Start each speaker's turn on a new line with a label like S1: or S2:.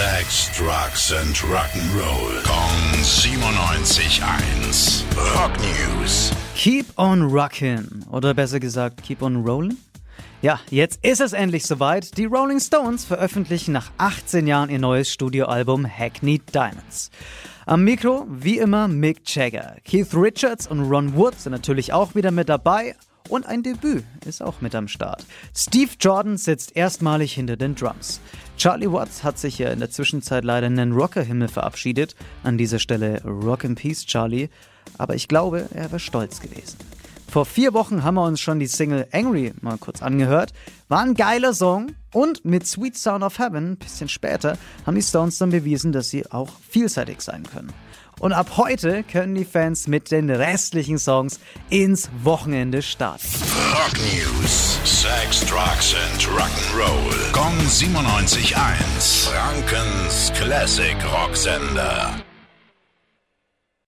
S1: Sex, Drugs and Rock'n'Roll. Kong 97.1. Rock News.
S2: Keep on rockin'. Oder besser gesagt, keep on rollin'? Ja, jetzt ist es endlich soweit. Die Rolling Stones veröffentlichen nach 18 Jahren ihr neues Studioalbum Hackney Diamonds. Am Mikro, wie immer, Mick Jagger. Keith Richards und Ron Wood sind natürlich auch wieder mit dabei. Und ein Debüt ist auch mit am Start. Steve Jordan sitzt erstmalig hinter den Drums. Charlie Watts hat sich ja in der Zwischenzeit leider in den Rockerhimmel verabschiedet. An dieser Stelle Rock in Peace, Charlie. Aber ich glaube, er wäre stolz gewesen. Vor vier Wochen haben wir uns schon die Single Angry mal kurz angehört. War ein geiler Song. Und mit Sweet Sound of Heaven, ein bisschen später, haben die Stones dann bewiesen, dass sie auch vielseitig sein können. Und ab heute können die Fans mit den restlichen Songs ins Wochenende starten.
S1: Rock News. Sex, Drugs and Rock'n'Roll. Kong 97.1. Frankens Classic Rocksender.